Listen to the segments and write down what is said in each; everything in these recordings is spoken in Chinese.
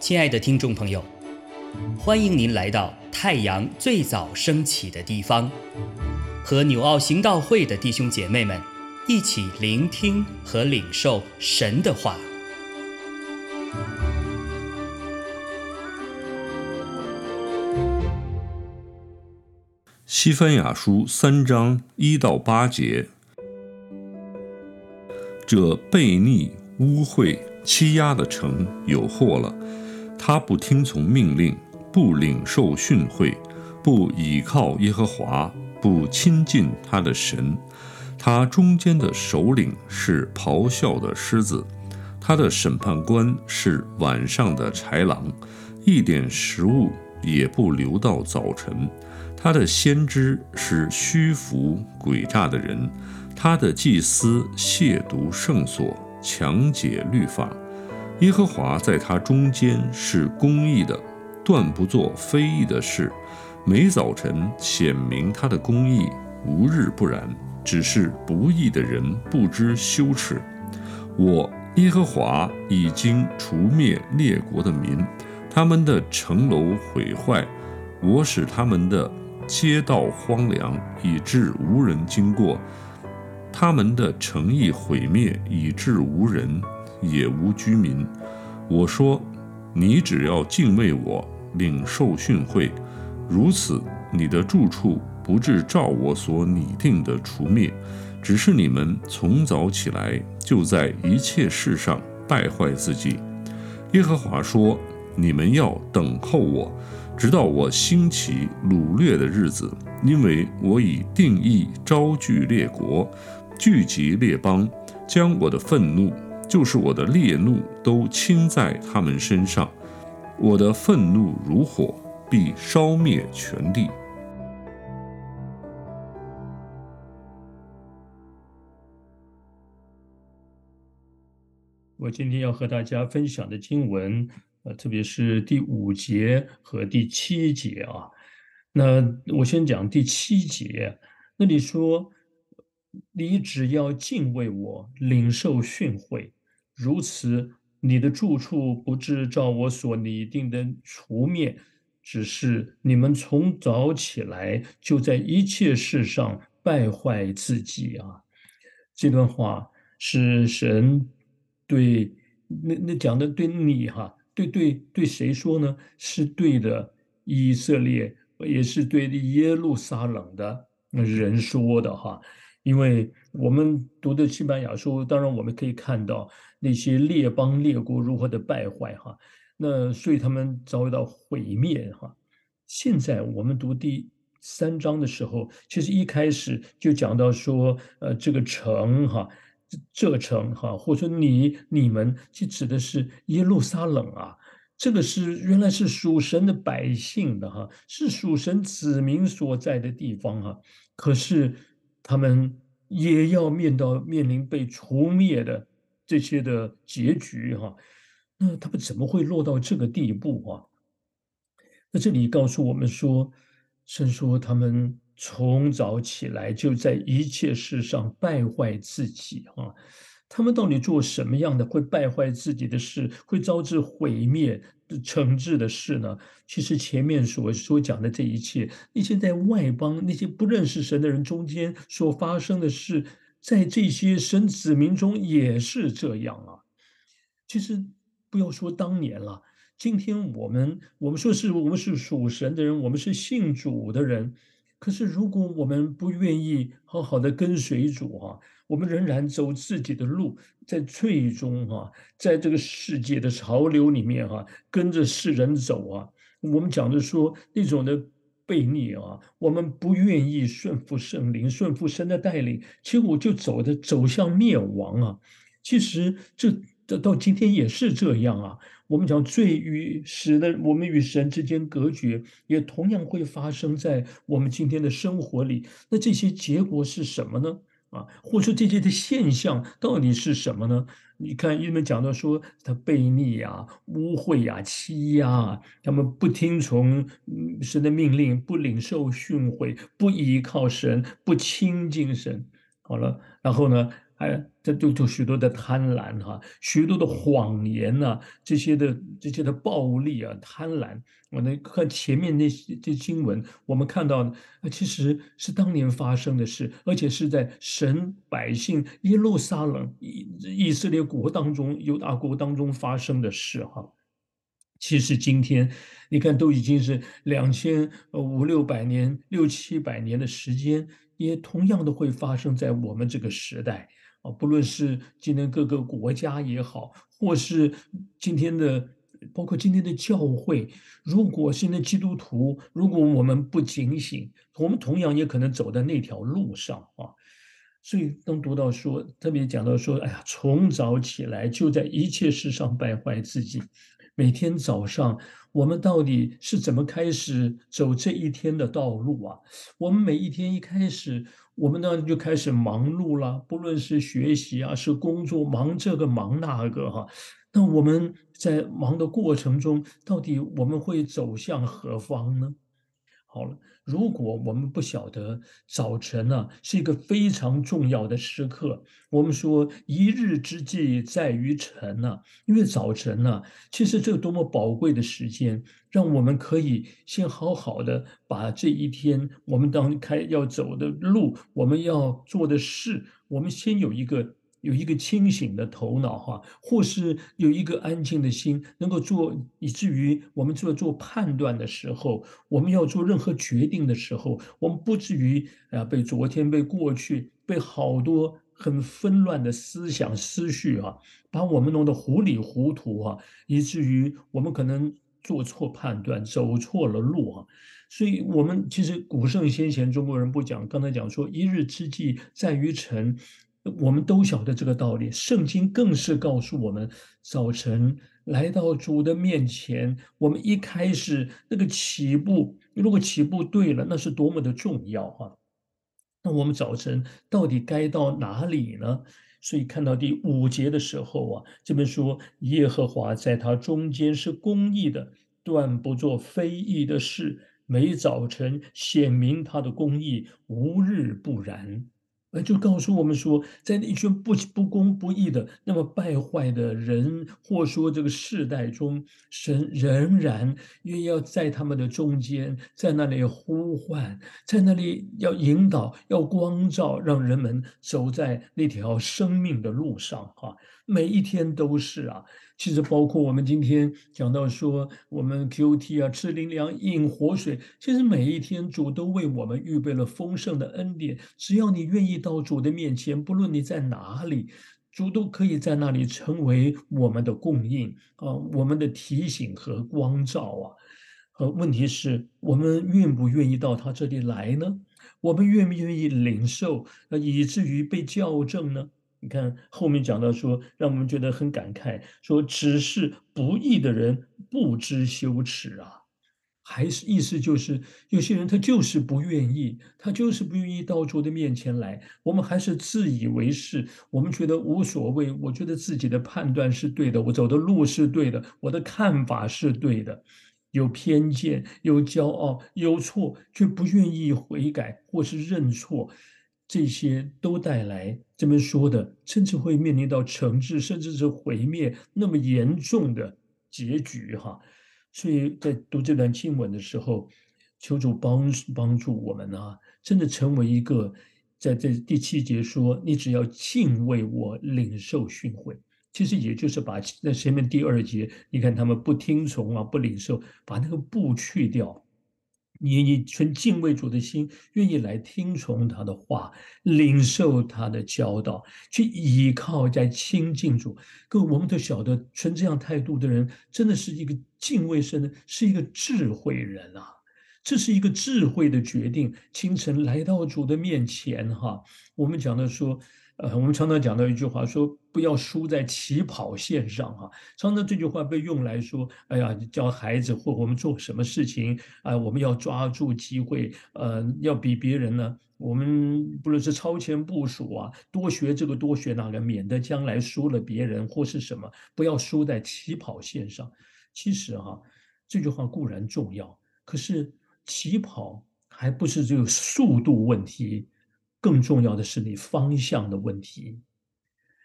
亲爱的听众朋友，欢迎您来到太阳最早升起的地方，和纽奥行道会的弟兄姐妹们一起聆听和领受神的话。西番雅书三章一到八节，这悖逆、污秽、欺压的城有祸了。他不听从命令，不领受训诲，不倚靠耶和华，不亲近他的神。他中间的首领是咆哮的狮子，他的审判官是晚上的豺狼，一点食物也不留到早晨。他的先知是虚浮诡诈的人，他的祭司亵渎圣所，强解律法。耶和华在他中间是公义的，断不做非义的事。每早晨显明他的公义，无日不然。只是不义的人不知羞耻。我耶和华已经除灭列国的民，他们的城楼毁坏，我使他们的街道荒凉，以致无人经过；他们的诚意毁灭，以致无人。也无居民。我说：“你只要敬畏我，领受训诲，如此，你的住处不至照我所拟定的除灭。只是你们从早起来，就在一切事上败坏自己。”耶和华说：“你们要等候我，直到我兴起掳掠的日子，因为我已定义招聚列国，聚集列邦，将我的愤怒。”就是我的烈怒都倾在他们身上，我的愤怒如火，必烧灭全地。我今天要和大家分享的经文，呃，特别是第五节和第七节啊。那我先讲第七节，那里说：“你只要敬畏我，领受训诲。”如此，你的住处不至照我所拟定的除灭，只是你们从早起来就在一切事上败坏自己啊！这段话是神对那那讲的对你哈，对对对谁说呢？是对的以色列，也是对耶路撒冷的人说的哈。因为我们读的西班牙书，当然我们可以看到那些列邦列国如何的败坏哈，那所以他们遭遇到毁灭哈。现在我们读第三章的时候，其实一开始就讲到说，呃，这个城哈，这城哈，或者你你们，就指的是耶路撒冷啊，这个是原来是属神的百姓的哈，是属神子民所在的地方哈，可是。他们也要面到面临被除灭的这些的结局哈，那他们怎么会落到这个地步啊？那这里告诉我们说，神说他们从早起来就在一切事上败坏自己啊。他们到底做什么样的会败坏自己的事，会招致毁灭的惩治的事呢？其实前面所所讲的这一切，那些在外邦那些不认识神的人中间所发生的事，在这些神子民中也是这样啊。其实不要说当年了，今天我们我们说是我们是属神的人，我们是信主的人。可是，如果我们不愿意好好的跟随主哈，我们仍然走自己的路，在最终哈，在这个世界的潮流里面哈，跟着世人走啊，我们讲的说那种的悖逆啊，我们不愿意顺服圣灵，顺服神的带领，结果就走的走向灭亡啊。其实这这到今天也是这样啊。我们讲罪与使得我们与神之间隔绝，也同样会发生在我们今天的生活里。那这些结果是什么呢？啊，或者说这些的现象到底是什么呢？你看，人们讲到说他悖逆呀、污秽呀、欺压，他们不听从神的命令，不领受训诲，不依靠神，不亲近神。好了，然后呢？还这都都许多的贪婪哈，许多的谎言呐，这些的这些的暴力啊，贪婪。我那看前面那些这经文，我们看到的其实是当年发生的事，而且是在神百姓耶路撒冷以以色列国当中、犹大国当中发生的事哈。其实今天你看，都已经是两千五六百年、六七百年的时间，也同样的会发生在我们这个时代啊。不论是今天各个国家也好，或是今天的，包括今天的教会，如果现在基督徒，如果我们不警醒，我们同样也可能走在那条路上啊。所以当读到说，特别讲到说，哎呀，从早起来就在一切事上败坏自己。每天早上，我们到底是怎么开始走这一天的道路啊？我们每一天一开始，我们呢就开始忙碌了，不论是学习啊，是工作，忙这个忙那个哈。那我们在忙的过程中，到底我们会走向何方呢？好了。如果我们不晓得早晨呢是一个非常重要的时刻，我们说一日之计在于晨呢，因为早晨呢，其实这个多么宝贵的时间，让我们可以先好好的把这一天我们当开要走的路，我们要做的事，我们先有一个。有一个清醒的头脑，哈，或是有一个安静的心，能够做，以至于我们做做判断的时候，我们要做任何决定的时候，我们不至于啊被昨天、被过去、被好多很纷乱的思想思绪啊，把我们弄得糊里糊涂啊，以至于我们可能做错判断，走错了路啊。所以，我们其实古圣先贤中国人不讲，刚才讲说一日之计在于晨。我们都晓得这个道理，圣经更是告诉我们：早晨来到主的面前，我们一开始那个起步，如果起步对了，那是多么的重要啊！那我们早晨到底该到哪里呢？所以看到第五节的时候啊，这边说耶和华在他中间是公义的，断不做非义的事，每早晨显明他的公义，无日不然。呃，就告诉我们说，在那一群不不公不义的、那么败坏的人，或说这个世代中，神仍然愿意要在他们的中间，在那里呼唤，在那里要引导、要光照，让人们走在那条生命的路上。哈，每一天都是啊。其实包括我们今天讲到说，我们 Q T 啊，吃灵粮饮活水，其实每一天主都为我们预备了丰盛的恩典。只要你愿意到主的面前，不论你在哪里，主都可以在那里成为我们的供应啊，我们的提醒和光照啊。和问题是我们愿不愿意到他这里来呢？我们愿不愿意领受，呃，以至于被校正呢？你看后面讲到说，让我们觉得很感慨，说只是不义的人不知羞耻啊，还是意思就是有些人他就是不愿意，他就是不愿意到主的面前来。我们还是自以为是，我们觉得无所谓，我觉得自己的判断是对的，我走的路是对的，我的看法是对的，有偏见，有骄傲，有错却不愿意悔改或是认错。这些都带来这边说的，甚至会面临到惩治，甚至是毁灭那么严重的结局哈。所以在读这段经文的时候，求主帮帮助我们啊，真的成为一个在这第七节说，你只要敬畏我，领受训诲，其实也就是把那前面第二节，你看他们不听从啊，不领受，把那个不去掉。你以存敬畏主的心，愿意来听从他的话，领受他的教导，去依靠在亲近主。各位，我们都晓得，存这样态度的人，真的是一个敬畏神的，是一个智慧人啊！这是一个智慧的决定。清晨来到主的面前，哈，我们讲的说。呃，我们常常讲到一句话，说不要输在起跑线上哈。常常这句话被用来说，哎呀，教孩子或我们做什么事情啊，我们要抓住机会，呃，要比别人呢，我们不论是超前部署啊，多学这个多学那个，免得将来输了别人或是什么，不要输在起跑线上。其实哈，这句话固然重要，可是起跑还不是只有速度问题。更重要的是你方向的问题，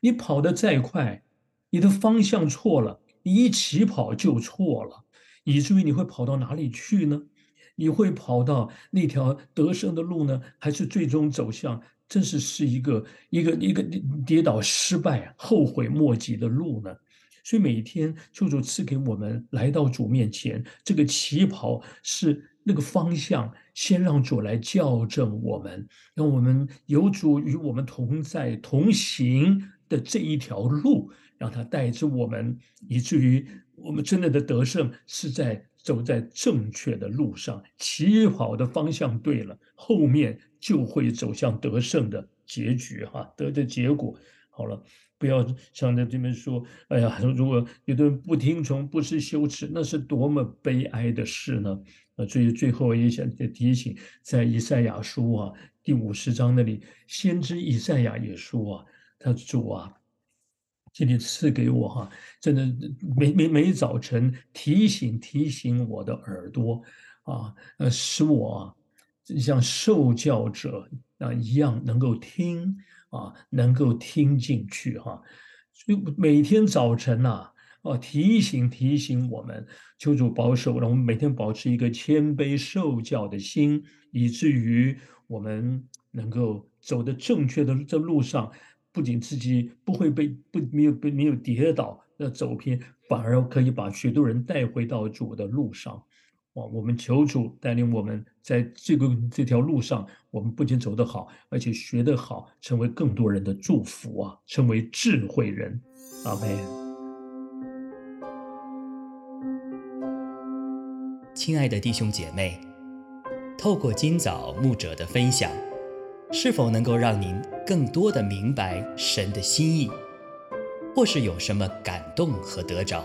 你跑得再快，你的方向错了，你一起跑就错了，以至于你会跑到哪里去呢？你会跑到那条得胜的路呢，还是最终走向真是是一个一个一个跌倒失败、后悔莫及的路呢？所以每天，救主赐给我们来到主面前，这个起跑是那个方向，先让主来校正我们，让我们有主与我们同在同行的这一条路，让他带着我们，以至于我们真正的得胜是在走在正确的路上，起跑的方向对了，后面就会走向得胜的结局，哈，得的结果。好了。不要想在这边说，哎呀，如果有的人不听从，不是羞耻，那是多么悲哀的事呢？啊，所以最后也想再提醒，在以赛亚书啊第五十章那里，先知以赛亚也说啊，他主啊，今天赐给我哈，真的每每每早晨提醒提醒我的耳朵啊，呃，使我像受教者啊一样能够听。啊，能够听进去哈，所以每天早晨呐，哦，提醒提醒我们，求主保守，让我们每天保持一个谦卑受教的心，以至于我们能够走的正确的这路上，不仅自己不会被不没有被没有跌倒，那走偏，反而可以把许多人带回到主的路上。我们求主带领我们在这个这条路上，我们不仅走得好，而且学得好，成为更多人的祝福啊，成为智慧人。阿门。亲爱的弟兄姐妹，透过今早牧者的分享，是否能够让您更多的明白神的心意，或是有什么感动和得着？